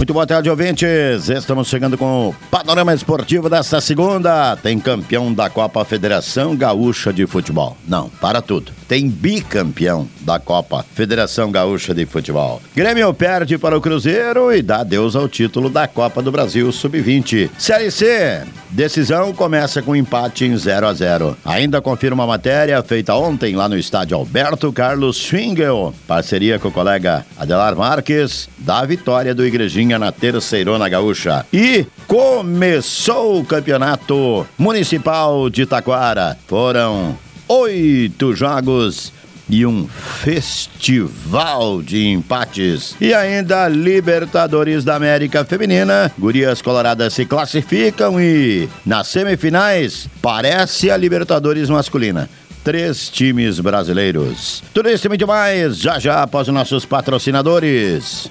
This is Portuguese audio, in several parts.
Muito boa tarde, ouvintes. Estamos chegando com o panorama esportivo desta segunda. Tem campeão da Copa Federação Gaúcha de Futebol. Não, para tudo. Tem bicampeão da Copa Federação Gaúcha de Futebol. Grêmio perde para o Cruzeiro e dá adeus ao título da Copa do Brasil Sub-20. Série C. Decisão começa com empate em 0 a 0. Ainda confirma a matéria feita ontem lá no estádio Alberto Carlos Schwingel. Parceria com o colega Adelar Marques da vitória do Igrejinha na Terceirona Gaúcha. E começou o campeonato municipal de Taquara. Foram oito jogos e um festival de empates. E ainda Libertadores da América Feminina. Gurias Coloradas se classificam e nas semifinais parece a Libertadores masculina três times brasileiros. Tudo isso e muito mais, já já após os nossos patrocinadores.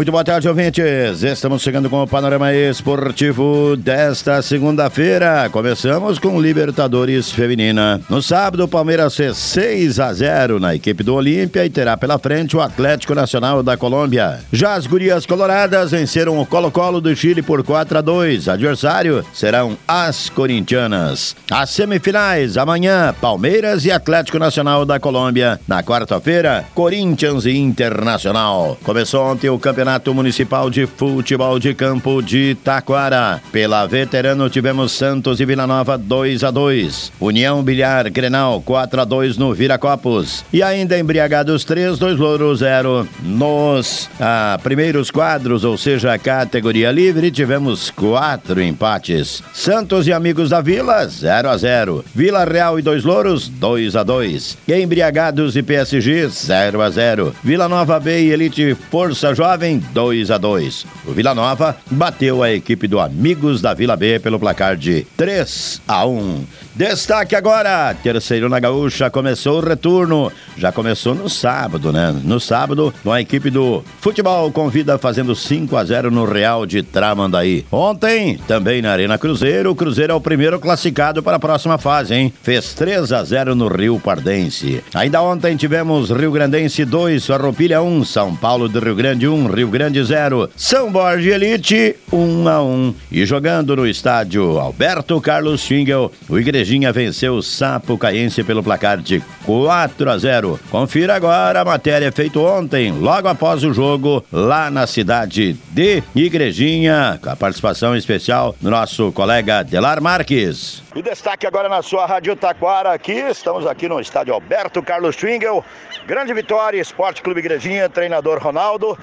Muito boa tarde, ouvintes. Estamos chegando com o panorama esportivo desta segunda-feira. Começamos com Libertadores Feminina. No sábado, o Palmeiras fez 6 a 0 na equipe do Olímpia e terá pela frente o Atlético Nacional da Colômbia. Já as gurias coloradas venceram o Colo-Colo do Chile por 4 a 2. Adversário serão as corintianas. As semifinais, amanhã, Palmeiras e Atlético Nacional da Colômbia. Na quarta-feira, Corinthians e Internacional. Começou ontem o campeonato Campeonato Municipal de Futebol de Campo de Taquara. Pela veterano tivemos Santos e Vila Nova 2 a 2. União Bilhar Grenal 4 a 2 no Viracopos. E ainda embriagados 3, 2 Louro 0 nos ah, primeiros quadros, ou seja, categoria livre, tivemos quatro empates. Santos e Amigos da Vila 0 a 0. Vila Real e 2 Louros 2 a 2. Embriagados e PSG 0 a 0. Vila Nova B e Elite Força Jovem 2 a 2. O Vila Nova bateu a equipe do Amigos da Vila B pelo placar de 3 a 1. Destaque agora, terceiro na Gaúcha, começou o retorno. Já começou no sábado, né? No sábado, com a equipe do Futebol Convida fazendo 5 a 0 no Real de Tramandaí. Ontem, também na Arena Cruzeiro, o Cruzeiro é o primeiro classificado para a próxima fase, hein? Fez 3 a 0 no Rio Pardense. Ainda ontem tivemos Rio Grandense 2, Farroupilha 1, São Paulo do Rio Grande 1, Rio Grande 0, São Borja Elite 1 a 1. E jogando no estádio Alberto Carlos Schwingel, o Igrejinha venceu o Sapo Caense pelo placar de 4 a 0. Confira agora a matéria feita ontem, logo após o jogo, lá na cidade de Igrejinha, com a participação especial do nosso colega Delar Marques. E destaque agora na sua Rádio Taquara aqui, estamos aqui no estádio Alberto Carlos Schwingel. Grande vitória, Esporte Clube Igrejinha, treinador Ronaldo.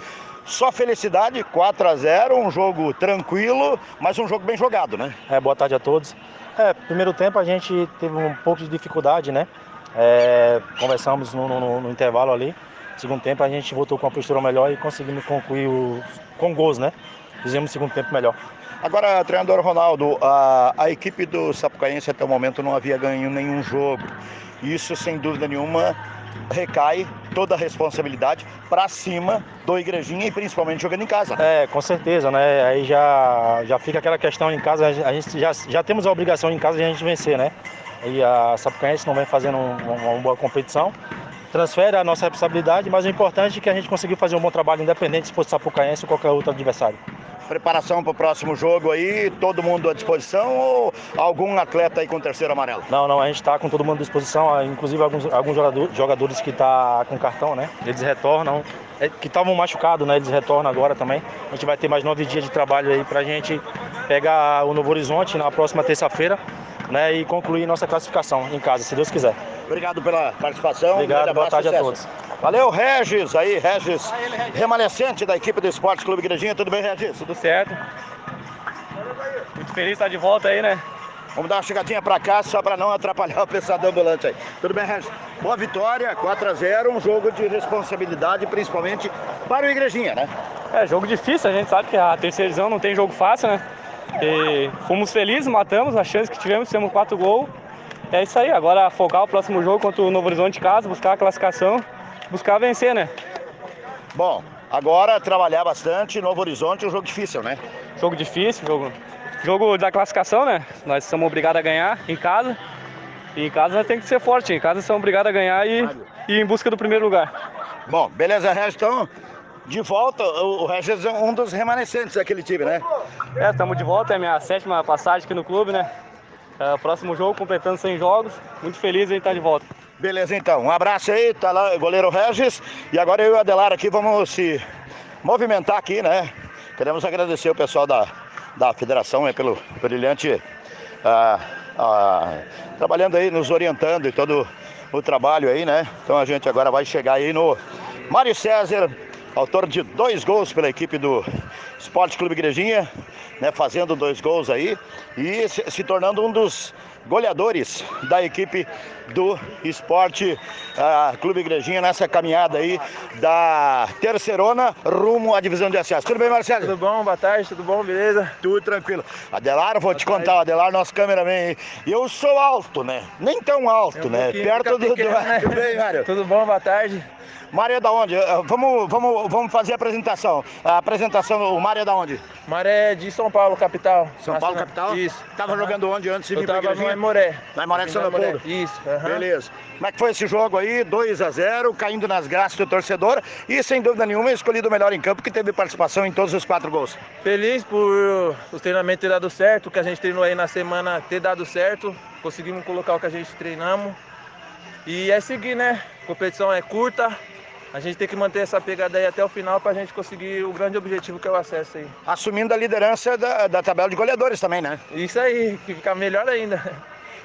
Só felicidade, 4 a 0 um jogo tranquilo, mas um jogo bem jogado, né? É, boa tarde a todos. É, primeiro tempo a gente teve um pouco de dificuldade, né? É, conversamos no, no, no, intervalo ali. Segundo tempo a gente voltou com a postura melhor e conseguimos concluir o, com gols, né? Fizemos o segundo tempo melhor. Agora, treinador Ronaldo, a, a equipe do Sapucaense até o momento não havia ganho nenhum jogo. Isso, sem dúvida nenhuma, recai toda a responsabilidade para cima do Igrejinha e principalmente jogando em casa. É, com certeza, né? Aí já, já fica aquela questão em casa, a gente já, já temos a obrigação em casa de a gente vencer, né? E a Sapucaense não vem fazendo um, uma, uma boa competição. Transfere a nossa responsabilidade, mas o importante é que a gente conseguiu fazer um bom trabalho independente se fosse Sapucaense ou qualquer outro adversário. Preparação para o próximo jogo aí, todo mundo à disposição ou algum atleta aí com terceiro amarelo? Não, não, a gente está com todo mundo à disposição, inclusive alguns, alguns jogadores que tá com cartão, né? Eles retornam, é, que estavam machucados, né? Eles retornam agora também. A gente vai ter mais nove dias de trabalho aí para a gente pegar o Novo Horizonte na próxima terça-feira, né? E concluir nossa classificação em casa, se Deus quiser. Obrigado pela participação. Obrigado, um boa tarde sucesso. a todos. Valeu, Regis, aí, Regis, remanescente da equipe do Esporte Clube Igrejinha. Tudo bem, Regis? Tudo certo. Muito feliz de estar de volta aí, né? Vamos dar uma chegadinha pra cá só para não atrapalhar o pessoal do ambulante aí. Tudo bem, Regis? Boa vitória, 4 a 0 um jogo de responsabilidade, principalmente para o Igrejinha, né? É, jogo difícil, a gente sabe que a terceira divisão não tem jogo fácil, né? E fomos felizes, matamos a chance que tivemos, fizemos quatro gols. É isso aí, agora focar o próximo jogo contra o Novo Horizonte de casa, buscar a classificação buscar vencer, né? Bom, agora trabalhar bastante, Novo Horizonte é um jogo difícil, né? Jogo difícil, jogo, jogo da classificação, né? Nós somos obrigados a ganhar em casa. E em casa tem que ser forte, em casa somos obrigados a ganhar e, e ir em busca do primeiro lugar. Bom, beleza, Regis, então de volta, o Regis é um dos remanescentes daquele time, né? É, estamos de volta, é a minha sétima passagem aqui no clube, né? É, próximo jogo, completando 100 jogos, muito feliz em estar de volta. Beleza, então. Um abraço aí, tá lá o goleiro Regis. E agora eu e o Adelar aqui vamos se movimentar aqui, né? Queremos agradecer o pessoal da, da federação né, pelo brilhante. Ah, ah, trabalhando aí, nos orientando e todo o trabalho aí, né? Então a gente agora vai chegar aí no Mário César, autor de dois gols pela equipe do Esporte Clube Igrejinha, né? Fazendo dois gols aí e se, se tornando um dos goleadores da equipe do Esporte Clube Igrejinha nessa caminhada aí da terceirona rumo à divisão de acesso. Tudo bem, Marcelo? Tudo bom, boa tarde, tudo bom, beleza? Tudo tranquilo. Adelar, vou boa te tarde. contar, Adelar, nosso cameraman Eu sou alto, né? Nem tão alto, um né? Perto do, pequeno, do... Né? Tudo bem, Mário? Tudo bom, boa tarde. Mário é da onde? Eh, vamos, vamos, vamos fazer a apresentação. A apresentação, o Mário é da onde? Mário é de São Paulo, capital. São Paulo, capital? Isso. Tava uhum. jogando onde antes de vir no Aimoré. Na Aimoré de São Leopoldo? Isso. Uhum. Beleza. Como é que foi esse jogo aí? 2 a 0 caindo nas graças do torcedor e sem dúvida nenhuma escolhido o melhor em campo que teve participação em todos os quatro gols. Feliz por os treinamentos ter dado certo, o que a gente treinou aí na semana ter dado certo. Conseguimos colocar o que a gente treinamos. E é seguir, né? A competição é curta, a gente tem que manter essa pegada aí até o final para a gente conseguir o grande objetivo que é o acesso aí. Assumindo a liderança da, da tabela de goleadores também, né? Isso aí, que fica melhor ainda.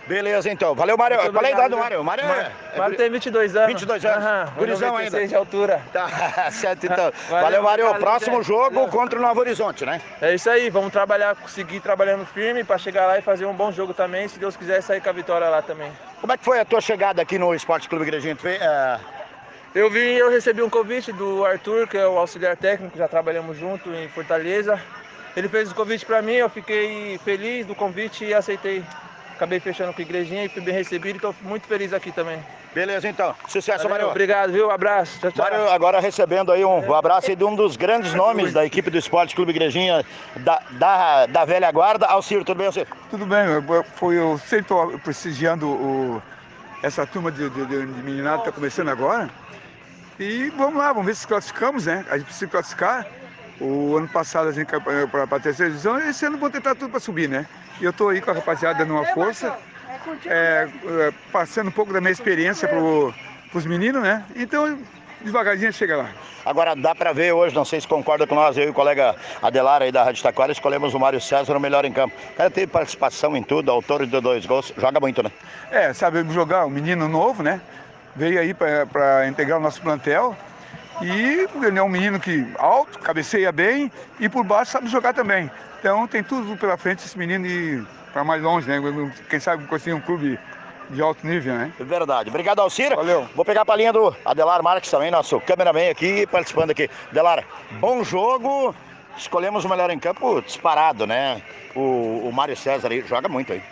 Beleza, então. Valeu, Mário. Qual é a idade do Mário? Mário, é... Mário tem 22 anos. 22 anos. Uhum, Gurizão ainda. de altura. Tá, certo, então. Valeu, Valeu Mário. Próximo jogo Valeu. contra o Novo Horizonte, né? É isso aí. Vamos trabalhar, seguir trabalhando firme para chegar lá e fazer um bom jogo também. Se Deus quiser, sair com a vitória lá também. Como é que foi a tua chegada aqui no Esporte Clube Igrejinha? Tu, uh, eu vim, eu recebi um convite do Arthur, que é o auxiliar técnico, já trabalhamos junto em Fortaleza. Ele fez o convite para mim, eu fiquei feliz do convite e aceitei. Acabei fechando com a igrejinha e fui bem recebido e estou muito feliz aqui também. Beleza, então. Sucesso, Mário. Obrigado, viu? Um abraço. Tchau, tchau. Mário, agora recebendo aí um, um abraço de um dos grandes nomes da equipe do Esporte Clube Igrejinha da, da, da velha guarda. Alcir, tudo bem, Alcir? Tudo bem, eu, foi, eu sempre estou prestigiando o, essa turma de, de, de meninada que está começando agora. E vamos lá, vamos ver se classificamos, né? A gente precisa classificar. O ano passado a gente caiu para a terceira divisão e esse ano vou tentar tudo para subir, né? E eu estou aí com a rapaziada numa força, é, é, passando um pouco da minha experiência para os meninos, né? Então, devagarzinho chega lá. Agora dá para ver hoje, não sei se concorda com nós, eu e o colega Adelar aí da Rádio Taquara, escolhemos o Mário César o melhor em campo. O cara teve participação em tudo, autor de dois gols, joga muito, né? É, sabe jogar, um menino novo, né? Veio aí para integrar o nosso plantel. E ele é um menino que alto, cabeceia bem e por baixo sabe jogar também. Então tem tudo pela frente esse menino e para mais longe, né? Quem sabe conseguir um clube de alto nível, né? Verdade. Obrigado, Alcira. Valeu. Vou pegar a palhinha do Adelar Marques também, nosso cameraman aqui, participando aqui. Adelar, bom jogo. Escolhemos o melhor em campo disparado, né? O, o Mário César aí joga muito aí.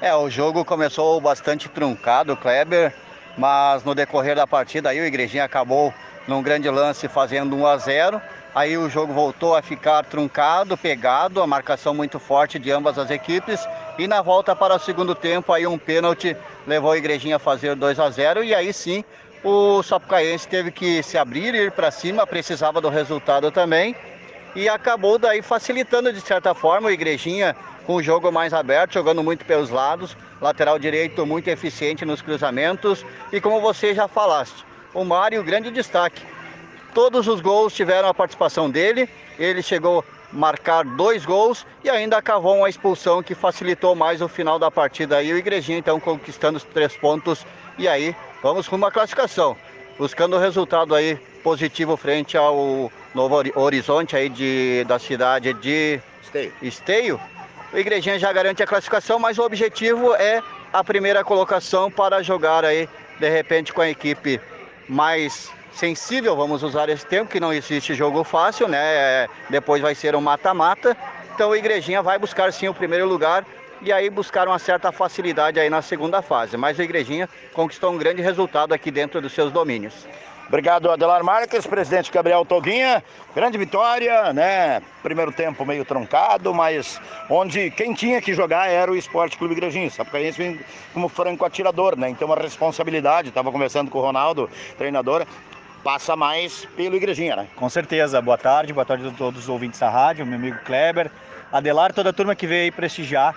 É, o jogo começou bastante truncado, Kleber mas no decorrer da partida aí o Igrejinha acabou num grande lance fazendo 1 a 0. Aí o jogo voltou a ficar truncado, pegado, a marcação muito forte de ambas as equipes. E na volta para o segundo tempo, aí um pênalti levou a Igrejinha a fazer 2 a 0 e aí sim o Sapucaense teve que se abrir, ir para cima, precisava do resultado também. e acabou daí facilitando de certa forma o Igrejinha com o jogo mais aberto, jogando muito pelos lados, lateral direito muito eficiente nos cruzamentos e como você já falaste, o Mário grande destaque. Todos os gols tiveram a participação dele, ele chegou a marcar dois gols e ainda cavou uma expulsão que facilitou mais o final da partida e o Igrejinha então conquistando os três pontos e aí vamos rumo à classificação, buscando o resultado aí positivo frente ao Novo Horizonte aí de, da cidade de Esteio. Esteio. O Igrejinha já garante a classificação, mas o objetivo é a primeira colocação para jogar aí, de repente, com a equipe mais sensível, vamos usar esse tempo, que não existe jogo fácil, né? Depois vai ser um mata-mata. Então o Igrejinha vai buscar sim o primeiro lugar e aí buscar uma certa facilidade aí na segunda fase. Mas o Igrejinha conquistou um grande resultado aqui dentro dos seus domínios. Obrigado, Adelar Marques, presidente Gabriel Toguinha. Grande vitória, né? Primeiro tempo meio truncado, mas onde quem tinha que jogar era o Esporte Clube Igrejinha. Sapucaense vem como franco atirador, né? Então, uma responsabilidade. Estava conversando com o Ronaldo, treinador. Passa mais pelo Igrejinha, né? Com certeza. Boa tarde, boa tarde a todos os ouvintes da rádio, meu amigo Kleber, Adelar, toda a turma que veio aí prestigiar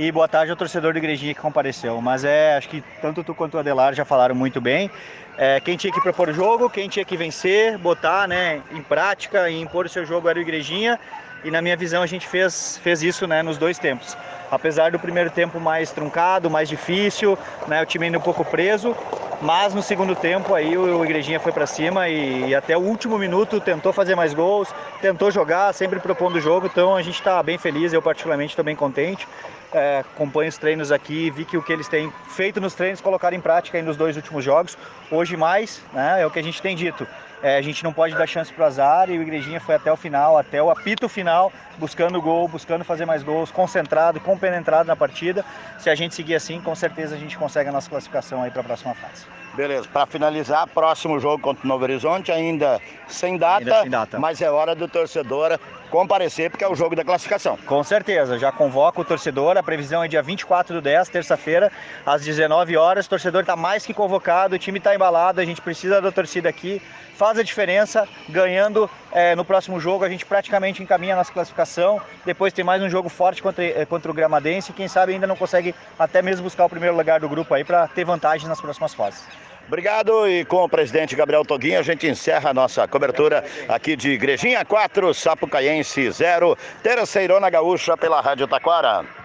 e boa tarde ao torcedor do Igrejinha que compareceu. Mas é, acho que tanto tu quanto o Adelar já falaram muito bem. É, quem tinha que propor o jogo, quem tinha que vencer, botar né, em prática e impor o seu jogo era o Igrejinha. E na minha visão a gente fez, fez isso né, nos dois tempos. Apesar do primeiro tempo mais truncado, mais difícil, né, o time ainda um pouco preso, mas no segundo tempo aí o Igrejinha foi para cima e, e, até o último minuto tentou fazer mais gols, tentou jogar, sempre propondo o jogo, então a gente está bem feliz, eu particularmente estou bem contente é, acompanho os treinos aqui, vi que o que eles têm feito nos treinos colocaram em prática aí nos dois últimos jogos. Hoje mais, né, é o que a gente tem dito. É, a gente não pode dar chance para o azar e o Igrejinha foi até o final, até o apito final, buscando gol, buscando fazer mais gols, concentrado, compenetrado na partida. Se a gente seguir assim, com certeza a gente consegue a nossa classificação aí para a próxima fase. Beleza, para finalizar, próximo jogo contra o Novo Horizonte, ainda sem data, ainda sem data, mas é hora do torcedor comparecer, porque é o jogo da classificação. Com certeza, já convoco o torcedor, a previsão é dia 24 do 10, terça-feira, às 19 horas. O torcedor está mais que convocado, o time está embalado, a gente precisa da torcida aqui, faz a diferença, ganhando é, no próximo jogo, a gente praticamente encaminha a nossa classificação. Depois tem mais um jogo forte contra, eh, contra o Gramadense, quem sabe ainda não consegue até mesmo buscar o primeiro lugar do grupo aí para ter vantagem nas próximas fases. Obrigado e com o presidente Gabriel Toguinha a gente encerra a nossa cobertura aqui de Igrejinha 4, Sapucaiense 0, Terceirona Gaúcha pela Rádio Taquara.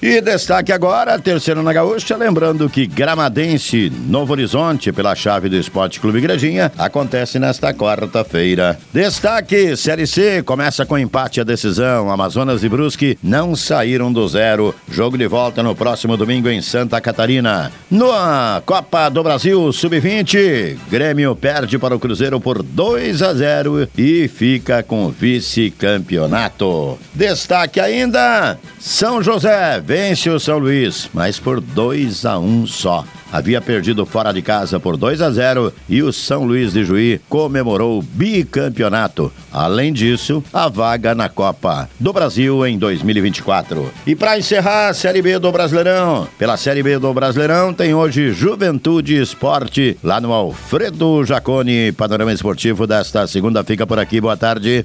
E destaque agora, terceiro na Gaúcha, lembrando que Gramadense Novo Horizonte, pela chave do Esporte Clube Igrejinha, acontece nesta quarta-feira. Destaque, Série C, começa com empate a decisão. Amazonas e Brusque não saíram do zero. Jogo de volta no próximo domingo em Santa Catarina. Na Copa do Brasil Sub-20, Grêmio perde para o Cruzeiro por 2 a 0 e fica com vice-campeonato. Destaque ainda, São José vence o São Luís, mas por 2 a 1 um só. Havia perdido fora de casa por 2 a 0 e o São Luís de Juí comemorou o bicampeonato. Além disso, a vaga na Copa do Brasil em 2024. E para encerrar a Série B do Brasileirão, pela Série B do Brasileirão tem hoje Juventude Esporte lá no Alfredo Jacone. Panorama esportivo desta segunda fica por aqui. Boa tarde.